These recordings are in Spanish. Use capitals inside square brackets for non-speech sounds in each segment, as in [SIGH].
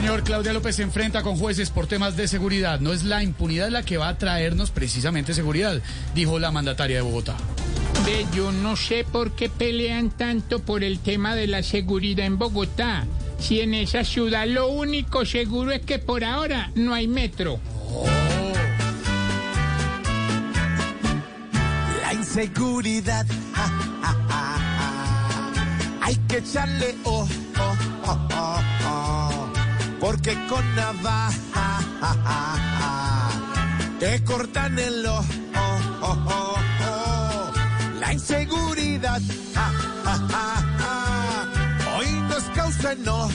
Señor, Claudia López se enfrenta con jueces por temas de seguridad. No es la impunidad la que va a traernos precisamente seguridad, dijo la mandataria de Bogotá. Ve, yo no sé por qué pelean tanto por el tema de la seguridad en Bogotá. Si en esa ciudad lo único seguro es que por ahora no hay metro. La inseguridad, ja, ja, ja, ja. hay que echarle oh, oh, oh, oh, oh. Porque con navaja ja, ja, ja, te cortan el ojo. Oh, oh, oh. La inseguridad, hoy nos causa enojo.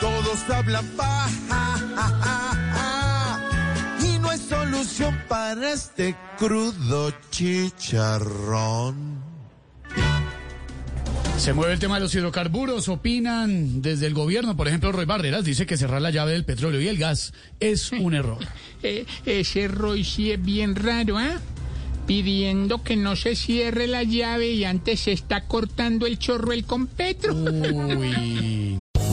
Todos hablan baja. ja, ja, ja. Y no hay solución para este crudo chicharrón. Se mueve el tema de los hidrocarburos, opinan desde el gobierno, por ejemplo, Roy Barreras dice que cerrar la llave del petróleo y el gas es [LAUGHS] un error. Eh, ese Roy sí es bien raro, ¿ah? Pidiendo que no se cierre la llave y antes se está cortando el chorro el competro. Uy. [LAUGHS]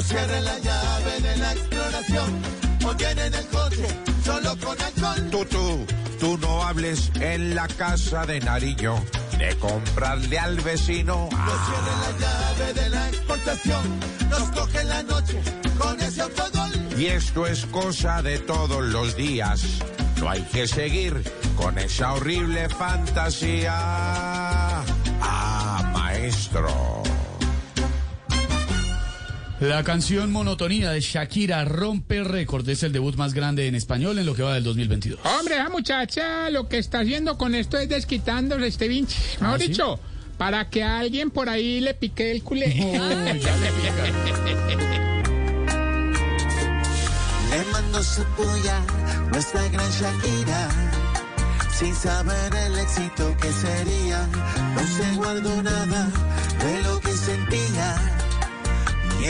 No cierren la llave de la exploración o el coche solo con alcohol. Tú, tú, tú no hables en la casa de Nariño de comprarle al vecino. No cierren la llave de la exportación. Nos coge la noche con ese autogol. Y esto es cosa de todos los días. No hay que seguir con esa horrible fantasía. Ah, maestro. La canción Monotonía de Shakira rompe récord. Es el debut más grande en español en lo que va del 2022. Hombre, esa muchacha lo que está haciendo con esto es desquitándole este vinche. Mejor ¿Ah, sí? dicho, para que a alguien por ahí le pique el culé. [LAUGHS] Le mando su puya, nuestra gran Shakira. Sin saber el éxito que sería, no se guardó nada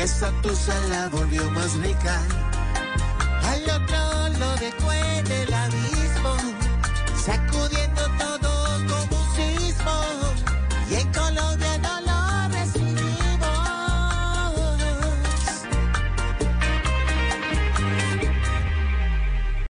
esa tusa la volvió más rica.